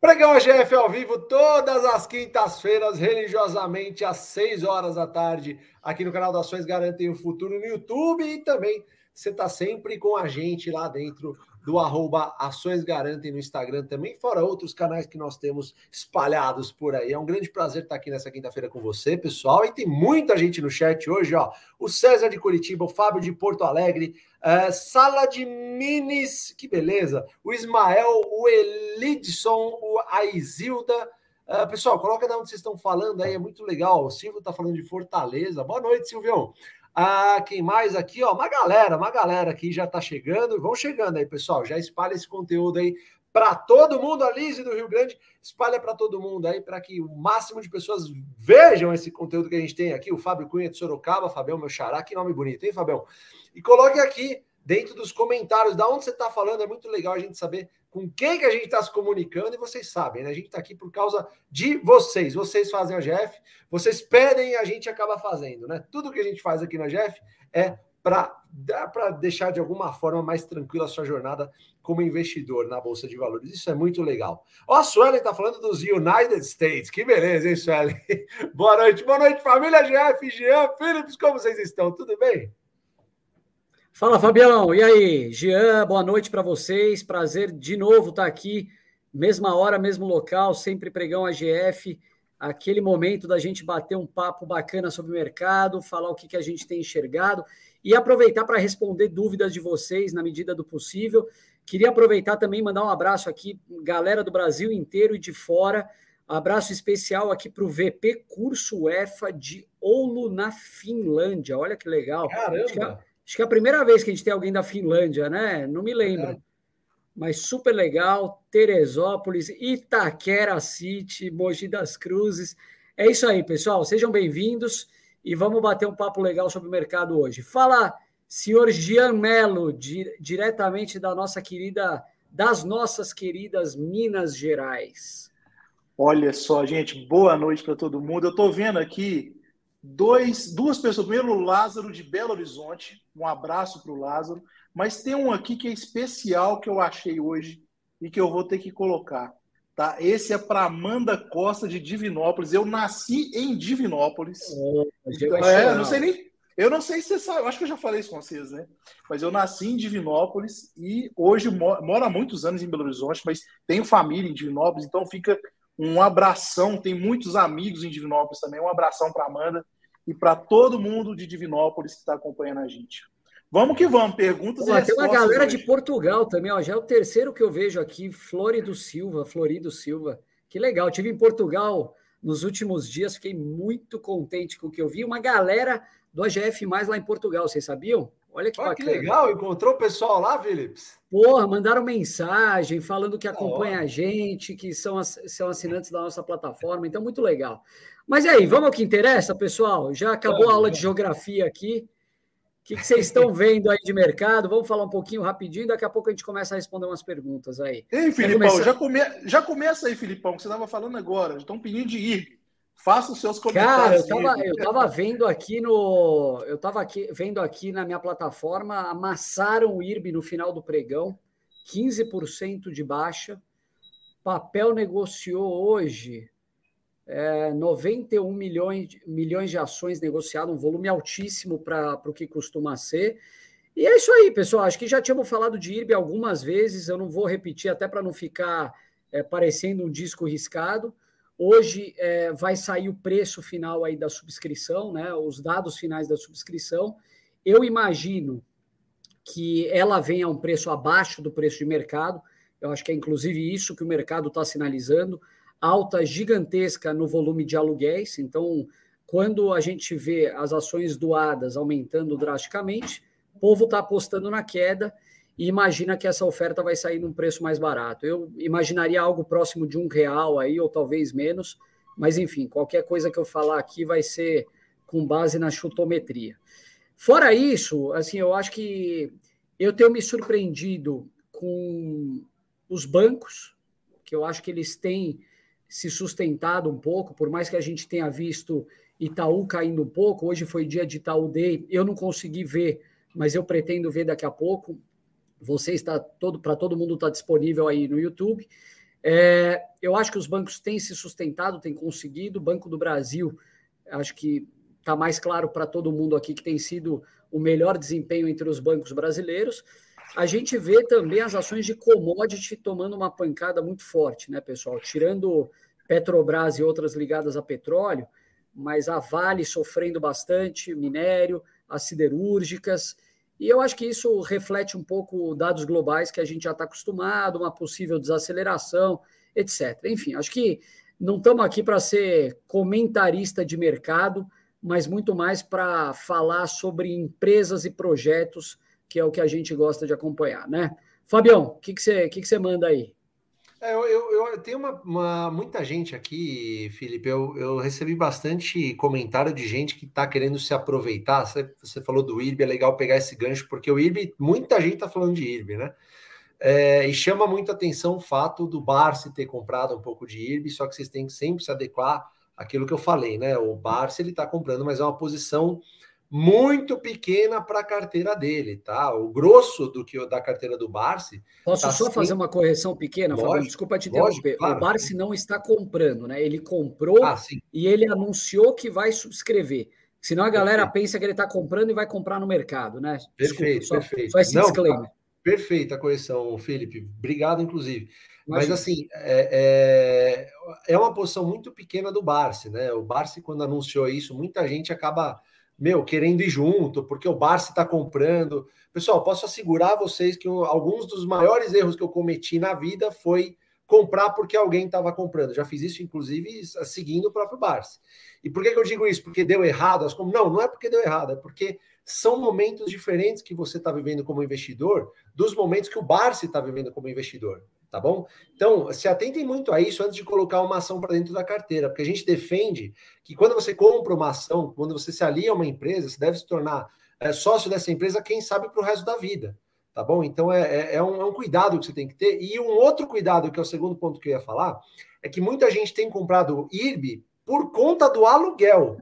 Pregão AGF ao vivo todas as quintas-feiras, religiosamente, às 6 horas da tarde, aqui no canal da Ações Garantem o Futuro no YouTube e também você está sempre com a gente lá dentro do arroba Ações Garantem no Instagram também, fora outros canais que nós temos espalhados por aí. É um grande prazer estar aqui nessa quinta-feira com você, pessoal. E tem muita gente no chat hoje, ó. O César de Curitiba, o Fábio de Porto Alegre, uh, Sala de Minis, que beleza. O Ismael, o Elidson, o Aizilda. Uh, pessoal, coloca de onde vocês estão falando aí, é muito legal. O Silvio está falando de Fortaleza. Boa noite, Silvião. Ah, quem mais aqui? Ó, uma galera, uma galera aqui já está chegando. Vão chegando aí, pessoal. Já espalha esse conteúdo aí para todo mundo. A Lise do Rio Grande, espalha para todo mundo aí, para que o máximo de pessoas vejam esse conteúdo que a gente tem aqui. O Fábio Cunha de Sorocaba, Fabião, meu xará, que nome bonito, hein, Fabião? E coloque aqui dentro dos comentários da onde você está falando. É muito legal a gente saber com quem que a gente está se comunicando e vocês sabem, né? A gente está aqui por causa de vocês. Vocês fazem a GF, vocês pedem e a gente acaba fazendo, né? Tudo que a gente faz aqui na GF é para deixar de alguma forma mais tranquila a sua jornada como investidor na Bolsa de Valores. Isso é muito legal. Ó, a Suelen está falando dos United States. Que beleza, hein, Suelen? boa noite, boa noite, família GF, Jean, Philips, como vocês estão? Tudo bem? Fala, Fabião. E aí, Jean, boa noite para vocês. Prazer de novo estar tá aqui. Mesma hora, mesmo local, sempre pregão AGF. Aquele momento da gente bater um papo bacana sobre o mercado, falar o que, que a gente tem enxergado e aproveitar para responder dúvidas de vocês na medida do possível. Queria aproveitar também mandar um abraço aqui, galera do Brasil inteiro e de fora. Abraço especial aqui para o VP Curso EFA de Oulu, na Finlândia. Olha que legal. Caramba! Acho que é a primeira vez que a gente tem alguém da Finlândia, né? Não me lembro. É. Mas super legal. Teresópolis, Itaquera City, Mogi das Cruzes. É isso aí, pessoal. Sejam bem-vindos e vamos bater um papo legal sobre o mercado hoje. Fala, senhor Gian Melo, di diretamente da nossa querida, das nossas queridas Minas Gerais. Olha só, gente, boa noite para todo mundo. Eu estou vendo aqui dois, duas pessoas. Primeiro, o Lázaro de Belo Horizonte. Um abraço para o Lázaro. Mas tem um aqui que é especial que eu achei hoje e que eu vou ter que colocar. Tá? Esse é para Amanda Costa de Divinópolis. Eu nasci em Divinópolis. Oh, é, não sei nem. Eu não sei se você sabe, acho que eu já falei isso com vocês, né? Mas eu nasci em Divinópolis e hoje moro há muitos anos em Belo Horizonte, mas tenho família em Divinópolis, então fica um abração, tem muitos amigos em Divinópolis também. Um abração para Amanda e para todo mundo de Divinópolis que está acompanhando a gente. Vamos que vamos, perguntas Pô, e Tem uma galera hoje. de Portugal também, ó. Já é o terceiro que eu vejo aqui, Florido Silva, Florido Silva. Que legal. Tive em Portugal nos últimos dias, fiquei muito contente com o que eu vi. Uma galera do AGF mais lá em Portugal, vocês sabiam? Olha que, ah, que legal, encontrou o pessoal lá, Philips? Porra, mandaram mensagem falando que acompanha a gente, que são, são assinantes da nossa plataforma, então muito legal. Mas e aí, vamos ao que interessa, pessoal? Já acabou a aula de geografia aqui. O que, que vocês estão vendo aí de mercado? Vamos falar um pouquinho rapidinho, daqui a pouco a gente começa a responder umas perguntas aí. Ei, Filipão, começar... já, come... já começa aí, Filipão, que você estava falando agora, estão pedindo de ir. Faça os seus comentários. Cara, eu tava, eu tava vendo aqui no. Eu tava aqui, vendo aqui na minha plataforma, amassaram o IRB no final do pregão, 15% de baixa. Papel negociou hoje é, 91 milhões, milhões de ações negociadas, um volume altíssimo para o que costuma ser. E é isso aí, pessoal. Acho que já tínhamos falado de IRB algumas vezes, eu não vou repetir, até para não ficar é, parecendo um disco riscado. Hoje é, vai sair o preço final aí da subscrição, né? Os dados finais da subscrição. Eu imagino que ela venha a um preço abaixo do preço de mercado. Eu acho que é inclusive isso que o mercado está sinalizando. Alta gigantesca no volume de aluguéis. Então, quando a gente vê as ações doadas aumentando drasticamente, o povo está apostando na queda e imagina que essa oferta vai sair num preço mais barato. Eu imaginaria algo próximo de um real aí, ou talvez menos, mas enfim, qualquer coisa que eu falar aqui vai ser com base na chutometria. Fora isso, assim, eu acho que eu tenho me surpreendido com os bancos, que eu acho que eles têm se sustentado um pouco, por mais que a gente tenha visto Itaú caindo um pouco, hoje foi dia de Itaú Day, eu não consegui ver, mas eu pretendo ver daqui a pouco. Você está todo para todo mundo está disponível aí no YouTube. É, eu acho que os bancos têm se sustentado, têm conseguido. O Banco do Brasil, acho que está mais claro para todo mundo aqui que tem sido o melhor desempenho entre os bancos brasileiros. A gente vê também as ações de commodity tomando uma pancada muito forte, né, pessoal? Tirando Petrobras e outras ligadas a petróleo, mas a Vale sofrendo bastante, minério, as siderúrgicas. E eu acho que isso reflete um pouco dados globais que a gente já está acostumado, uma possível desaceleração, etc. Enfim, acho que não estamos aqui para ser comentarista de mercado, mas muito mais para falar sobre empresas e projetos, que é o que a gente gosta de acompanhar, né? Fabião, o que, que, você, que, que você manda aí? É, eu, eu, eu, tenho uma, uma, muita gente aqui, Felipe. Eu, eu recebi bastante comentário de gente que está querendo se aproveitar. Você, você, falou do IRB, é legal pegar esse gancho, porque o IRB, muita gente está falando de IRB, né? É, e chama muita atenção o fato do Barsi ter comprado um pouco de IRB, só que vocês têm que sempre se adequar àquilo que eu falei, né? O Barsi ele está comprando, mas é uma posição muito pequena para a carteira dele, tá? O grosso do que da carteira do Barsi. Posso tá só fazer uma correção pequena, lógico, Fabio? Desculpa te interromper. Claro. O Barsi não está comprando, né? Ele comprou ah, e ele anunciou que vai subscrever. Senão a galera perfeito. pensa que ele está comprando e vai comprar no mercado, né? Perfeito, Desculpa, perfeito. Só, esse não, disclaimer. Tá. Perfeita a correção, Felipe. Obrigado, inclusive. Mas assim, é, é, é, uma posição muito pequena do Barsi, né? O Barsi, quando anunciou isso, muita gente acaba meu, querendo ir junto, porque o Barça está comprando. Pessoal, posso assegurar a vocês que alguns dos maiores erros que eu cometi na vida foi comprar porque alguém estava comprando. Já fiz isso, inclusive, seguindo o próprio Barça. E por que, que eu digo isso? Porque deu errado? Não, não é porque deu errado, é porque são momentos diferentes que você está vivendo como investidor dos momentos que o Barça está vivendo como investidor tá bom? Então, se atentem muito a isso antes de colocar uma ação para dentro da carteira, porque a gente defende que quando você compra uma ação, quando você se alia a uma empresa, você deve se tornar é, sócio dessa empresa, quem sabe, para o resto da vida, tá bom? Então, é, é, é, um, é um cuidado que você tem que ter. E um outro cuidado, que é o segundo ponto que eu ia falar, é que muita gente tem comprado IRB por conta do aluguel.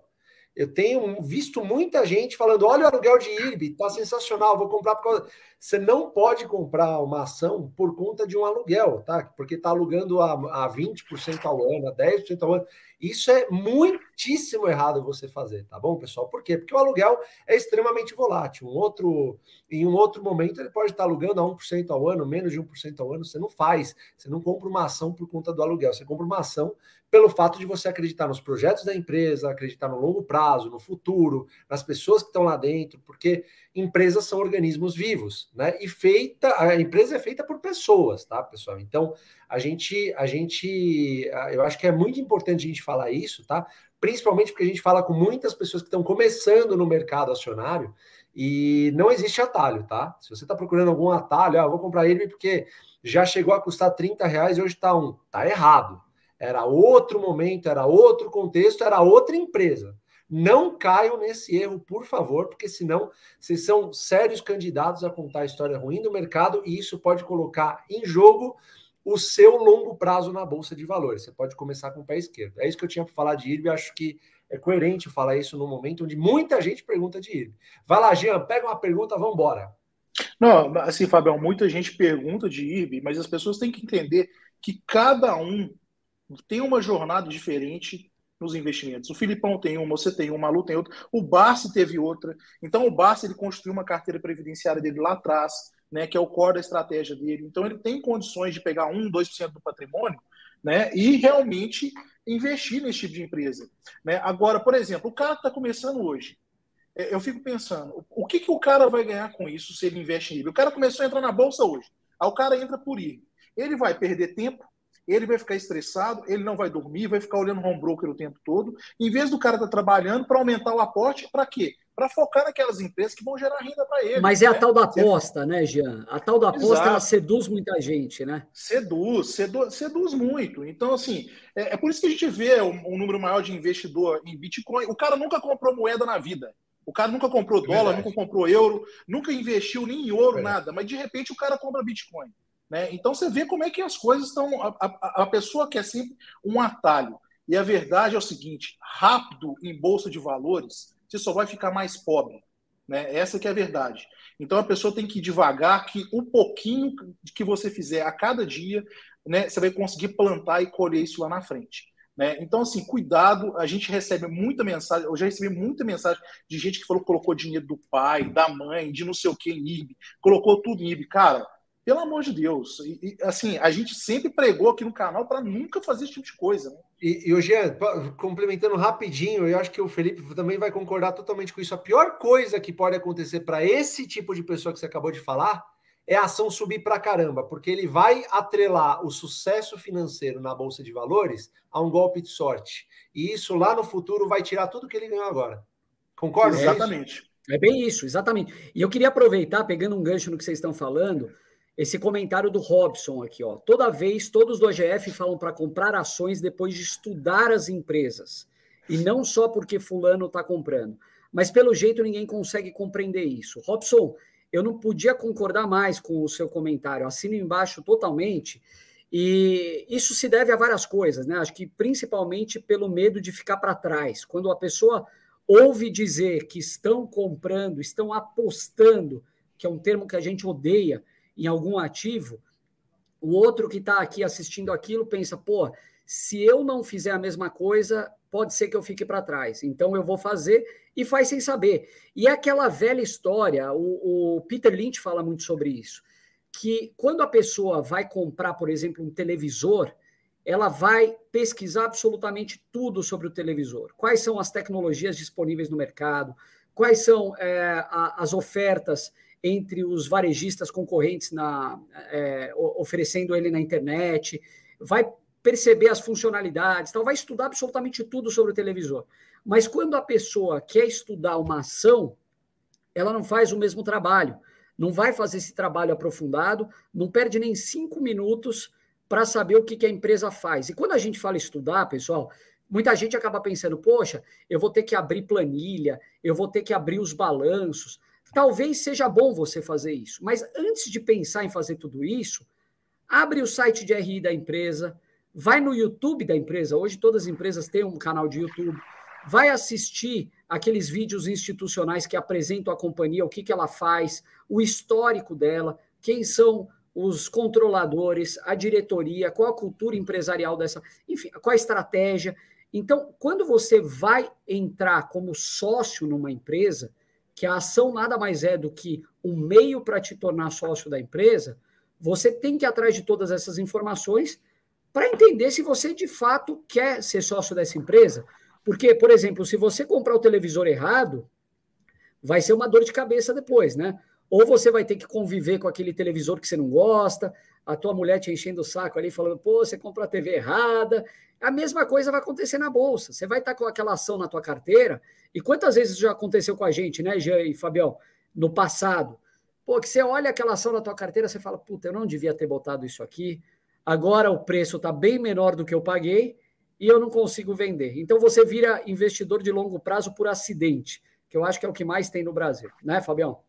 Eu tenho visto muita gente falando: olha o aluguel de IRB, tá sensacional, vou comprar por causa. Você não pode comprar uma ação por conta de um aluguel, tá? Porque está alugando a, a 20% ao ano, a 10% ao ano. Isso é muitíssimo errado você fazer, tá bom, pessoal? Por quê? Porque o aluguel é extremamente volátil. Um outro, em um outro momento, ele pode estar alugando a 1% ao ano, menos de 1% ao ano. Você não faz, você não compra uma ação por conta do aluguel, você compra uma ação pelo fato de você acreditar nos projetos da empresa, acreditar no longo prazo, no futuro, nas pessoas que estão lá dentro, porque empresas são organismos vivos, né? E feita, a empresa é feita por pessoas, tá, pessoal? Então, a gente, a gente, eu acho que é muito importante a gente falar isso, tá? Principalmente porque a gente fala com muitas pessoas que estão começando no mercado acionário e não existe atalho, tá? Se você está procurando algum atalho, ah, vou comprar ele porque já chegou a custar 30 reais e hoje está um, tá errado era outro momento, era outro contexto, era outra empresa. Não caiam nesse erro, por favor, porque senão vocês são sérios candidatos a contar a história ruim do mercado e isso pode colocar em jogo o seu longo prazo na bolsa de valores. Você pode começar com o pé esquerdo. É isso que eu tinha para falar de IRB, acho que é coerente falar isso no momento onde muita gente pergunta de IRB. Vai lá, Jean, pega uma pergunta, vamos embora. Não, assim, Fabião, muita gente pergunta de IRB, mas as pessoas têm que entender que cada um tem uma jornada diferente nos investimentos. O Filipão tem uma, você tem uma, o Malu tem outra, o Barsi teve outra. Então o Barsi ele construiu uma carteira previdenciária dele lá atrás, né, que é o core da estratégia dele. Então ele tem condições de pegar 1, 2% do patrimônio, né, e realmente investir nesse tipo de empresa, né? Agora, por exemplo, o cara está começando hoje. É, eu fico pensando, o que, que o cara vai ganhar com isso se ele investe em IRB? O cara começou a entrar na bolsa hoje. Aí o cara entra por IRB. Ele vai perder tempo, ele vai ficar estressado, ele não vai dormir, vai ficar olhando o home broker o tempo todo, em vez do cara estar tá trabalhando para aumentar o aporte, para quê? Para focar naquelas empresas que vão gerar renda para ele. Mas é né? a tal da aposta, né, Jean? A tal da aposta Exato. ela seduz muita gente, né? Seduz, seduz, seduz muito. Então, assim, é, é, por isso que a gente vê um, um, número maior de investidor em Bitcoin. O cara nunca comprou moeda na vida. O cara nunca comprou dólar, Verdade. nunca comprou euro, nunca investiu nem em ouro, nada. Mas de repente o cara compra Bitcoin. Né? Então você vê como é que as coisas estão. A, a, a, pessoa quer sempre um atalho. E a verdade é o seguinte: rápido em bolsa de valores, você só vai ficar mais pobre. Né? Essa que é a verdade. Então a pessoa tem que ir devagar, que o pouquinho que você fizer a cada dia, né, você vai conseguir plantar e colher isso lá na frente. Né? Então, assim, cuidado, a gente recebe muita mensagem, eu já recebi muita mensagem de gente que falou que colocou dinheiro do pai, da mãe, de não sei o que em IB, colocou tudo em IB. Cara, pelo amor de Deus. E, e, assim, a gente sempre pregou aqui no canal para nunca fazer esse tipo de coisa. Né? E, e o Jean, complementando rapidinho, eu acho que o Felipe também vai concordar totalmente com isso. A pior coisa que pode acontecer para esse tipo de pessoa que você acabou de falar é a ação subir para caramba, porque ele vai atrelar o sucesso financeiro na bolsa de valores a um golpe de sorte. E isso lá no futuro vai tirar tudo que ele ganhou agora. Concorda? Exatamente. É bem isso, exatamente. E eu queria aproveitar, pegando um gancho no que vocês estão falando, esse comentário do Robson aqui, ó. Toda vez, todos do OGF falam para comprar ações depois de estudar as empresas. E não só porque fulano está comprando. Mas pelo jeito ninguém consegue compreender isso. Robson, eu não podia concordar mais com o seu comentário. Assino embaixo totalmente. E isso se deve a várias coisas, né? Acho que principalmente pelo medo de ficar para trás. Quando a pessoa ouve dizer que estão comprando, estão apostando, que é um termo que a gente odeia, em algum ativo, o outro que está aqui assistindo aquilo pensa, pô, se eu não fizer a mesma coisa, pode ser que eu fique para trás. Então eu vou fazer e faz sem saber. E é aquela velha história, o, o, Peter Lynch fala muito sobre isso, que quando a pessoa vai comprar, por exemplo, um televisor, ela vai pesquisar absolutamente tudo sobre o televisor. Quais são as tecnologias disponíveis no mercado, quais são é, a, as ofertas entre os varejistas concorrentes na, é, oferecendo ele na internet, vai perceber as funcionalidades, tal, vai estudar absolutamente tudo sobre o televisor. Mas quando a pessoa quer estudar uma ação, ela não faz o mesmo trabalho, não vai fazer esse trabalho aprofundado, não perde nem cinco minutos para saber o que, que a empresa faz. E quando a gente fala estudar, pessoal, muita gente acaba pensando, poxa, eu vou ter que abrir planilha, eu vou ter que abrir os balanços. Talvez seja bom você fazer isso, mas antes de pensar em fazer tudo isso, abre o site de RI da empresa, vai no YouTube da empresa. Hoje todas as empresas têm um canal de YouTube. Vai assistir aqueles vídeos institucionais que apresentam a companhia, o que, que ela faz, o histórico dela, quem são os controladores, a diretoria, qual a cultura empresarial dessa, enfim, qual a estratégia. Então, quando você vai entrar como sócio numa empresa, que a ação nada mais é do que um meio para te tornar sócio da empresa, você tem que ir atrás de todas essas informações para entender se você de fato quer ser sócio dessa empresa. Porque, por exemplo, se você comprar o televisor errado, vai ser uma dor de cabeça depois, né? Ou você vai ter que conviver com aquele televisor que você não gosta, a tua mulher te enchendo o saco ali, falando, pô, você comprou a TV errada. A mesma coisa vai acontecer na bolsa. Você vai estar com aquela ação na tua carteira, e quantas vezes já aconteceu com a gente, né, Jean e Fabião, no passado? Pô, que você olha aquela ação na tua carteira, você fala, puta, eu não devia ter botado isso aqui, agora o preço está bem menor do que eu paguei e eu não consigo vender. Então você vira investidor de longo prazo por acidente, que eu acho que é o que mais tem no Brasil, né, Fabião?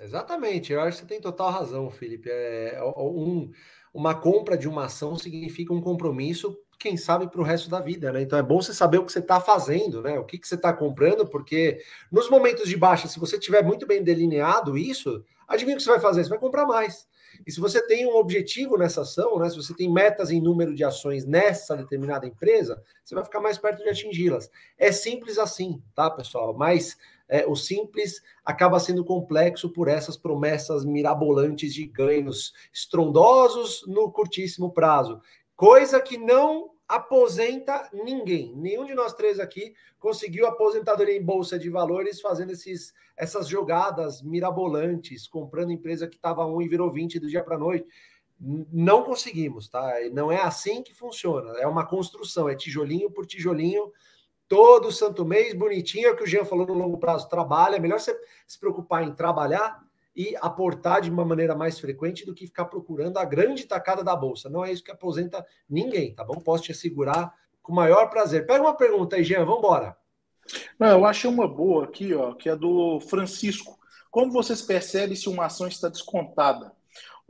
Exatamente, eu acho que você tem total razão, Felipe. É, é um, uma compra de uma ação significa um compromisso, quem sabe, para o resto da vida, né? Então é bom você saber o que você está fazendo, né? O que, que você está comprando, porque nos momentos de baixa, se você tiver muito bem delineado isso, adivinha o que você vai fazer? Você vai comprar mais. E se você tem um objetivo nessa ação, né? Se você tem metas em número de ações nessa determinada empresa, você vai ficar mais perto de atingi-las. É simples assim, tá, pessoal? Mas é, o simples acaba sendo complexo por essas promessas mirabolantes de ganhos estrondosos no curtíssimo prazo. Coisa que não aposenta ninguém. Nenhum de nós três aqui conseguiu aposentadoria em bolsa de valores fazendo esses, essas jogadas mirabolantes, comprando empresa que estava 1 e virou 20 do dia para noite. Não conseguimos, tá? Não é assim que funciona. É uma construção, é tijolinho por tijolinho todo santo mês, bonitinho, é o que o Jean falou no longo prazo, trabalha, é melhor você se preocupar em trabalhar e aportar de uma maneira mais frequente do que ficar procurando a grande tacada da bolsa. Não é isso que aposenta ninguém, tá bom? Posso te assegurar com o maior prazer. Pega uma pergunta aí, Jean, vamos embora. Não, eu achei uma boa aqui, ó, que é do Francisco. Como vocês percebem se uma ação está descontada?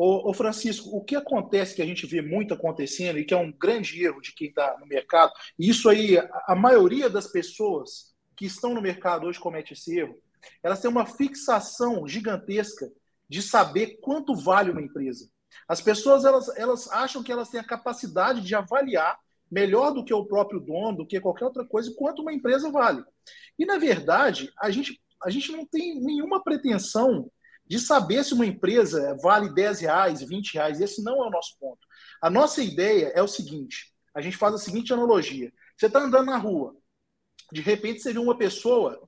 Ô, ô, Francisco, o que acontece que a gente vê muito acontecendo e que é um grande erro de quem está no mercado, e isso aí, a, maioria das pessoas que estão no mercado hoje comete esse erro, elas têm uma fixação gigantesca de saber quanto vale uma empresa. As pessoas elas, elas acham que elas têm a capacidade de avaliar melhor do que o próprio dono, do que qualquer outra coisa, quanto uma empresa vale. E, na verdade, a gente, a gente não tem nenhuma pretensão de saber se uma empresa vale 10 reais, 20 reais. Esse não é o nosso ponto. A nossa ideia é o seguinte: a gente faz a seguinte analogia. Você está andando na rua, de repente você vê uma pessoa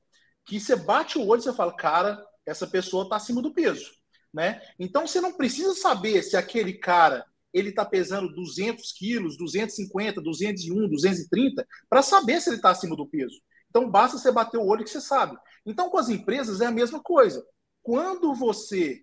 que você bate o olho e você fala, cara, essa pessoa está acima do peso. Né? Então você não precisa saber se aquele cara ele está pesando 200 quilos, 250, 201, 230, para saber se ele está acima do peso. Então basta você bater o olho que você sabe. Então com as empresas é a mesma coisa. Quando você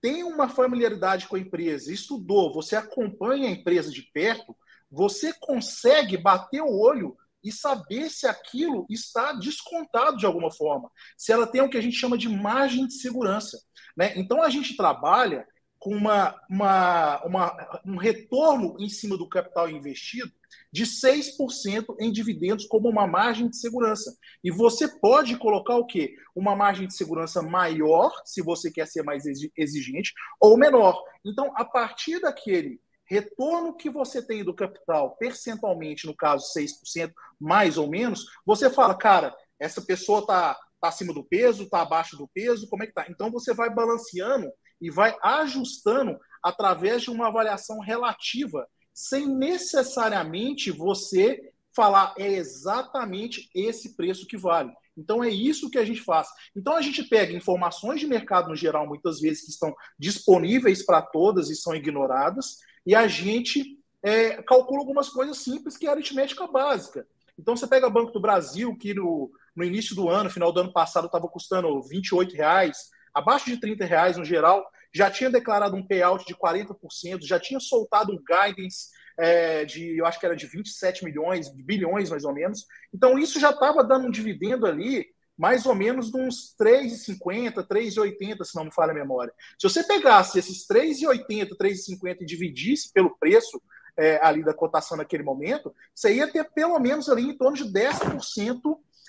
tem uma familiaridade com a empresa, estudou, você acompanha a empresa de perto, você consegue bater o olho e saber se aquilo está descontado de alguma forma, se ela tem o que a gente chama de margem de segurança. Né? Então a gente trabalha com uma, uma, uma, um retorno em cima do capital investido de 6% em dividendos como uma margem de segurança. E você pode colocar o quê? Uma margem de segurança maior, se você quer ser mais exigente, ou menor. Então, a partir daquele retorno que você tem do capital, percentualmente, no caso 6%, mais ou menos, você fala, cara, essa pessoa está tá acima do peso, está abaixo do peso, como é que tá? Então você vai balanceando e vai ajustando através de uma avaliação relativa, sem necessariamente você falar é exatamente esse preço que vale. Então é isso que a gente faz. Então a gente pega informações de mercado no geral, muitas vezes que estão disponíveis para todas e são ignoradas, e a gente é, calcula algumas coisas simples que é aritmética básica. Então você pega Banco do Brasil, que no, no início do ano, final do ano passado, estava custando 28 reais, abaixo de 30 reais no geral, já tinha declarado um payout de 40%, já tinha soltado um guidance é, de, eu acho que era de 27 milhões, bilhões mais ou menos. Então isso já estava dando um dividendo ali mais ou menos de uns 3,50, 3,80, se não me falha a memória. Se você pegasse esses 3,80, 3,50 e dividisse pelo preço é, ali da cotação naquele momento, você ia ter pelo menos ali em torno de 10%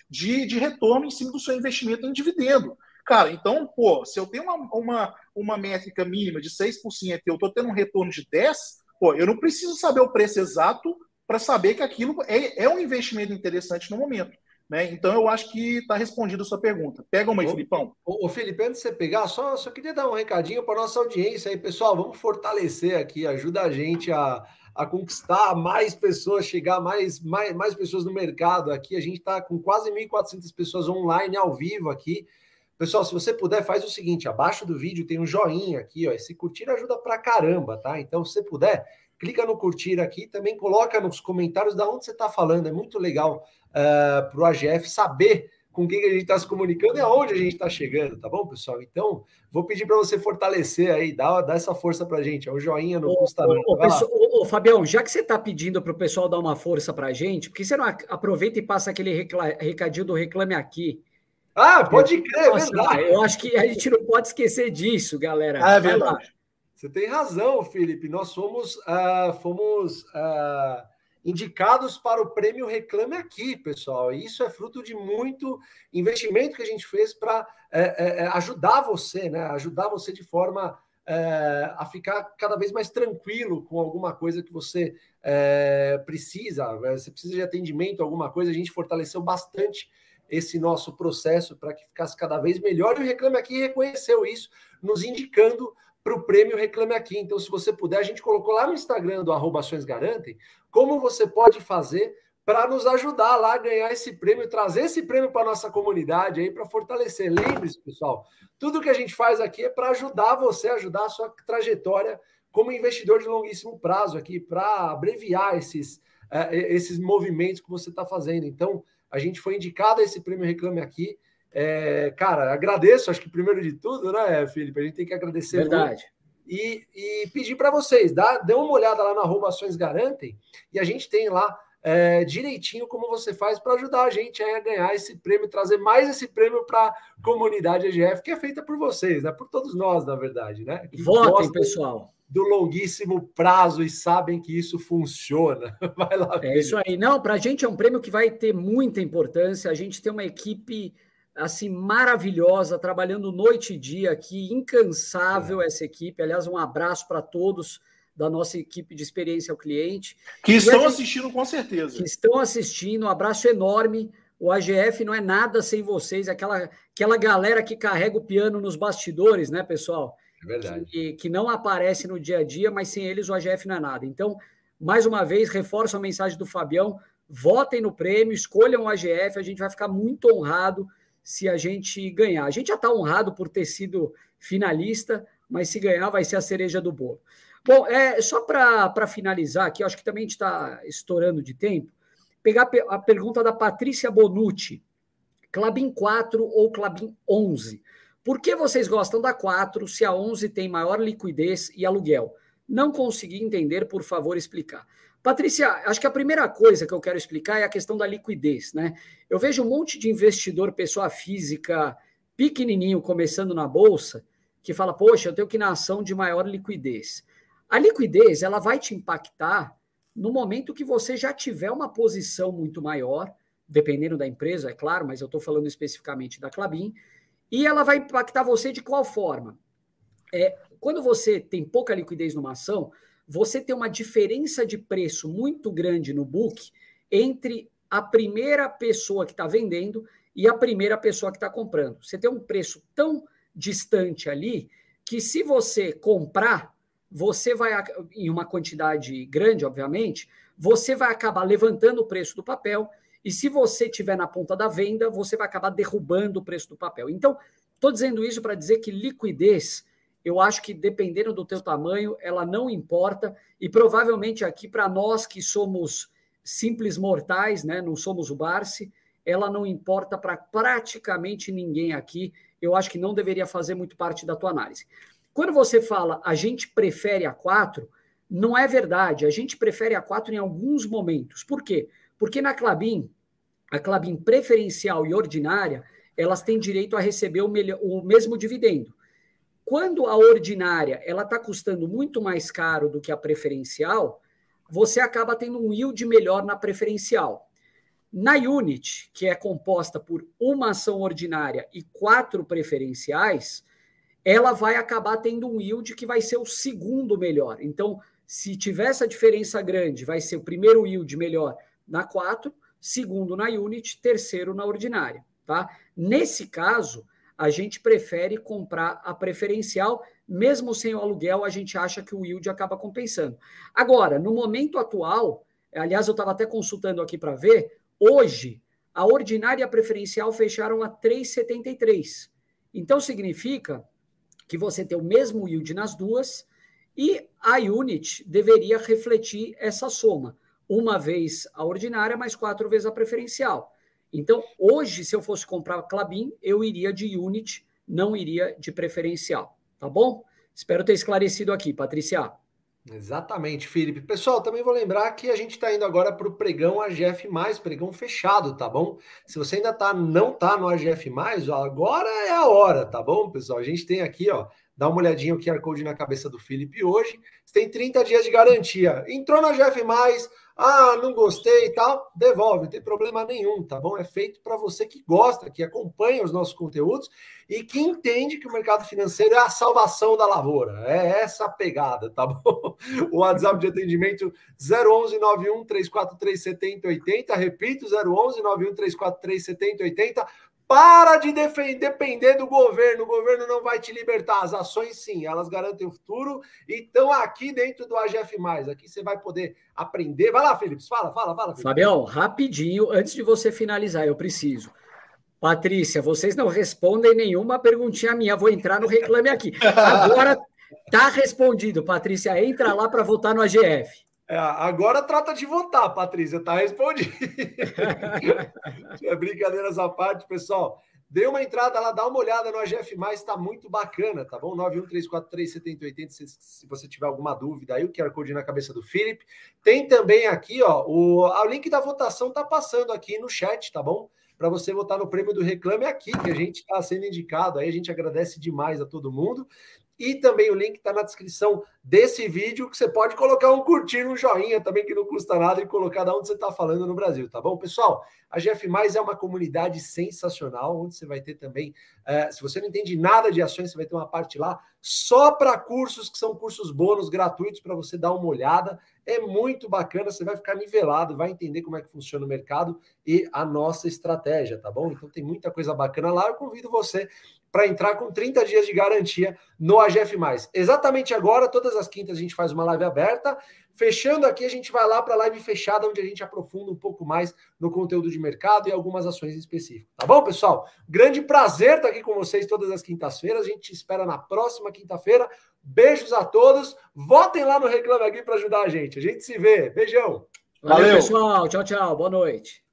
de, de retorno em cima do seu investimento em dividendo. Cara, então, pô, se eu tenho uma, uma, uma métrica mínima de 6% e eu estou tendo um retorno de 10%, pô, eu não preciso saber o preço exato para saber que aquilo é, é um investimento interessante no momento. Né? Então, eu acho que está respondida a sua pergunta. Pega uma aí, ô, Filipão. Ô, ô, Felipe, antes de você pegar, só, só queria dar um recadinho para nossa audiência aí, pessoal. Vamos fortalecer aqui, ajuda a gente a, a conquistar mais pessoas, chegar mais, mais, mais pessoas no mercado aqui. A gente está com quase 1.400 pessoas online, ao vivo aqui. Pessoal, se você puder, faz o seguinte: abaixo do vídeo tem um joinha aqui, ó. Esse curtir ajuda pra caramba, tá? Então, se você puder, clica no curtir aqui, também coloca nos comentários da onde você está falando. É muito legal uh, eh, para o AGF saber com quem a gente está se comunicando e aonde a gente está chegando, tá bom, pessoal? Então, vou pedir para você fortalecer aí, dar, dar essa força para a gente. É o joinha no custa nada. Ô, ô, Fabião, já que você está pedindo para o pessoal dar uma força para a gente, por que você não aproveita e passa aquele recadinho do Reclame Aqui? Ah, pode crer, Nossa, é verdade. Eu acho que a gente não pode esquecer disso, galera. Ah, é verdade. Você tem razão, Felipe. Nós fomos, uh, fomos uh, indicados para o prêmio Reclame Aqui, pessoal. E isso é fruto de muito investimento que a gente fez para é, é, é, ajudar você, né? Ajudar você de forma é, a ficar cada vez mais tranquilo com alguma coisa que você é, precisa. Você precisa de atendimento, alguma coisa. A gente fortaleceu bastante esse nosso processo para que ficasse cada vez melhor. E o Reclame Aqui reconheceu isso, nos indicando para o prêmio Reclame Aqui. Então, se você puder, a gente colocou lá no Instagram do arroba Ações Garantem, como você pode fazer para nos ajudar lá a ganhar esse prêmio, trazer esse prêmio para nossa comunidade aí, para fortalecer. Lembre-se, pessoal, tudo que a gente faz aqui é para ajudar você, ajudar a sua trajetória como investidor de longuíssimo prazo aqui, para abreviar esses, uh, esses movimentos que você está fazendo. Então, a gente foi indicado a esse prêmio Reclame Aqui. É, cara, agradeço, acho que primeiro de tudo, né, Felipe? A gente tem que agradecer. Verdade. E, e, pedir para vocês, dá, dê uma olhada lá na arroba Ações Garantem, e a gente tem lá é, direitinho como você faz para ajudar a gente a ganhar esse prêmio, trazer mais esse prêmio para a comunidade EGF, que é feita por vocês, né? Por todos nós, na verdade, né? Que Votem, pessoal do longuíssimo prazo e sabem que isso funciona. Vai lá. É isso aí. Não, para a gente é um prêmio que vai ter muita importância. A gente tem uma equipe assim maravilhosa, trabalhando noite e dia aqui, incansável essa equipe. Aliás, um abraço para todos da nossa equipe de experiência ao cliente. Que estão gente, assistindo com certeza. Que estão assistindo, um abraço enorme. O AGF não é nada sem vocês, aquela, aquela galera que carrega o piano nos bastidores, né, pessoal? É verdade. Que, que não aparece no dia a dia, mas sem eles o AGF não é nada. Então, mais uma vez, reforço a mensagem do Fabião: votem no prêmio, escolham o AGF, a gente vai ficar muito honrado se a gente ganhar. A gente já está honrado por ter sido finalista, mas se ganhar vai ser a cereja do bolo. Bom, é, só para finalizar aqui, acho que também a gente está estourando de tempo, pegar a pergunta da Patrícia Bonucci. Clabin 4 ou Clabin 11? Por que vocês gostam da 4 se a 11 tem maior liquidez e aluguel? Não consegui entender, por favor, explicar. Patrícia, acho que a primeira coisa que eu quero explicar é a questão da liquidez, né? Eu vejo um monte de investidor, pessoa física, pequenininho, começando na bolsa, que fala, poxa, eu tenho que ir na ação de maior liquidez. A liquidez ela vai te impactar no momento que você já tiver uma posição muito maior, dependendo da empresa, é claro, mas eu estou falando especificamente da Clabin, e ela vai impactar você de qual forma? É, quando você tem pouca liquidez numa ação, você tem uma diferença de preço muito grande no book entre a primeira pessoa que está vendendo e a primeira pessoa que está comprando. Você tem um preço tão distante ali que se você comprar você vai, em uma quantidade grande, obviamente, você vai acabar levantando o preço do papel, e se você tiver na ponta da venda, você vai acabar derrubando o preço do papel. Então, estou dizendo isso para dizer que liquidez, eu acho que dependendo do teu tamanho, ela não importa, e provavelmente aqui para nós que somos simples mortais, né, não somos o Barsi, ela não importa para praticamente ninguém aqui. Eu acho que não deveria fazer muito parte da tua análise. Quando você fala a gente prefere a 4, não é verdade. A gente prefere a 4 em alguns momentos. Por quê? Porque na Clabin, a Clabin preferencial e ordinária, elas têm direito a receber o, melhor, o mesmo dividendo. Quando a ordinária ela está custando muito mais caro do que a preferencial, você acaba tendo um yield melhor na preferencial. Na unit, que é composta por uma ação ordinária e quatro preferenciais, ela vai acabar tendo um yield que vai ser o segundo melhor. Então, se tiver essa diferença grande, vai ser o primeiro yield melhor na 4, segundo na unit, terceiro na ordinária, tá? Nesse caso, a gente prefere comprar a preferencial, mesmo sem o aluguel, a gente acha que o yield acaba compensando. Agora, no momento atual, aliás, eu estava até consultando aqui para ver, hoje a ordinária e a preferencial fecharam a 3,73. Então significa que você tem o mesmo yield nas duas e a unit deveria refletir essa soma. Uma vez a ordinária, mais quatro vezes a preferencial. Então, hoje, se eu fosse comprar Clabin, eu iria de unit, não iria de preferencial. Tá bom? Espero ter esclarecido aqui, Patrícia. Exatamente, Felipe. Pessoal, também vou lembrar que a gente está indo agora para o pregão AGF, pregão fechado, tá bom? Se você ainda tá, não tá no AGF, agora é a hora, tá bom, pessoal? A gente tem aqui, ó, dá uma olhadinha o QR Code na cabeça do Felipe hoje. Você tem 30 dias de garantia. Entrou no AGF, ah, não gostei e tal, devolve, não tem problema nenhum, tá bom? É feito para você que gosta, que acompanha os nossos conteúdos e que entende que o mercado financeiro é a salvação da lavoura. É essa a pegada, tá bom? O WhatsApp de atendimento 011 91 343 7080, repito, 011 91 343 7080 para de depender do governo. O governo não vai te libertar. As ações, sim, elas garantem o futuro e estão aqui dentro do AGF. Aqui você vai poder aprender. Vai lá, Felipe. Fala, fala, fala. Felipe. Fabião, rapidinho, antes de você finalizar, eu preciso. Patrícia, vocês não respondem nenhuma perguntinha minha. Vou entrar no reclame aqui. Agora tá respondido, Patrícia. Entra lá para votar no AGF. É, agora trata de votar, Patrícia, tá respondido. é, brincadeiras à parte, pessoal. Dê uma entrada lá, dá uma olhada no AGF, está muito bacana, tá bom? 913437080, se, se você tiver alguma dúvida aí, o QR Code na cabeça do Felipe. Tem também aqui, ó, o, o link da votação tá passando aqui no chat, tá bom? Para você votar no prêmio do Reclame aqui, que a gente está sendo indicado aí, a gente agradece demais a todo mundo. E também o link está na descrição desse vídeo, que você pode colocar um curtir, um joinha também, que não custa nada, e colocar de onde você está falando no Brasil, tá bom? Pessoal, a GF Mais é uma comunidade sensacional, onde você vai ter também, é, se você não entende nada de ações, você vai ter uma parte lá só para cursos que são cursos bônus gratuitos para você dar uma olhada. É muito bacana, você vai ficar nivelado, vai entender como é que funciona o mercado e a nossa estratégia, tá bom? Então tem muita coisa bacana lá. Eu convido você para entrar com 30 dias de garantia no AGF. Exatamente agora, todas as quintas, a gente faz uma live aberta. Fechando aqui, a gente vai lá para a live fechada, onde a gente aprofunda um pouco mais no conteúdo de mercado e algumas ações específicas. Tá bom, pessoal? Grande prazer estar aqui com vocês todas as quintas-feiras. A gente te espera na próxima quinta-feira. Beijos a todos. Votem lá no Reclame Aqui para ajudar a gente. A gente se vê. Beijão. Valeu, Valeu pessoal. Tchau, tchau. Boa noite.